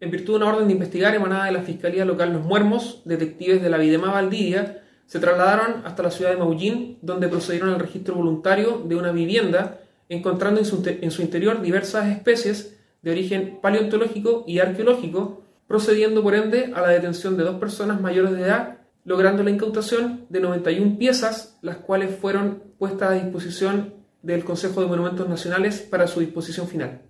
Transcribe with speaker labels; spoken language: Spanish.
Speaker 1: En virtud de una orden de investigar emanada de la Fiscalía Local Los Muermos, detectives de la Videma Valdivia se trasladaron hasta la ciudad de Maullín, donde procedieron al registro voluntario de una vivienda, encontrando en su, en su interior diversas especies de origen paleontológico y arqueológico, procediendo por ende a la detención de dos personas mayores de edad, logrando la incautación de 91 piezas, las cuales fueron puestas a disposición del Consejo de Monumentos Nacionales para su disposición final.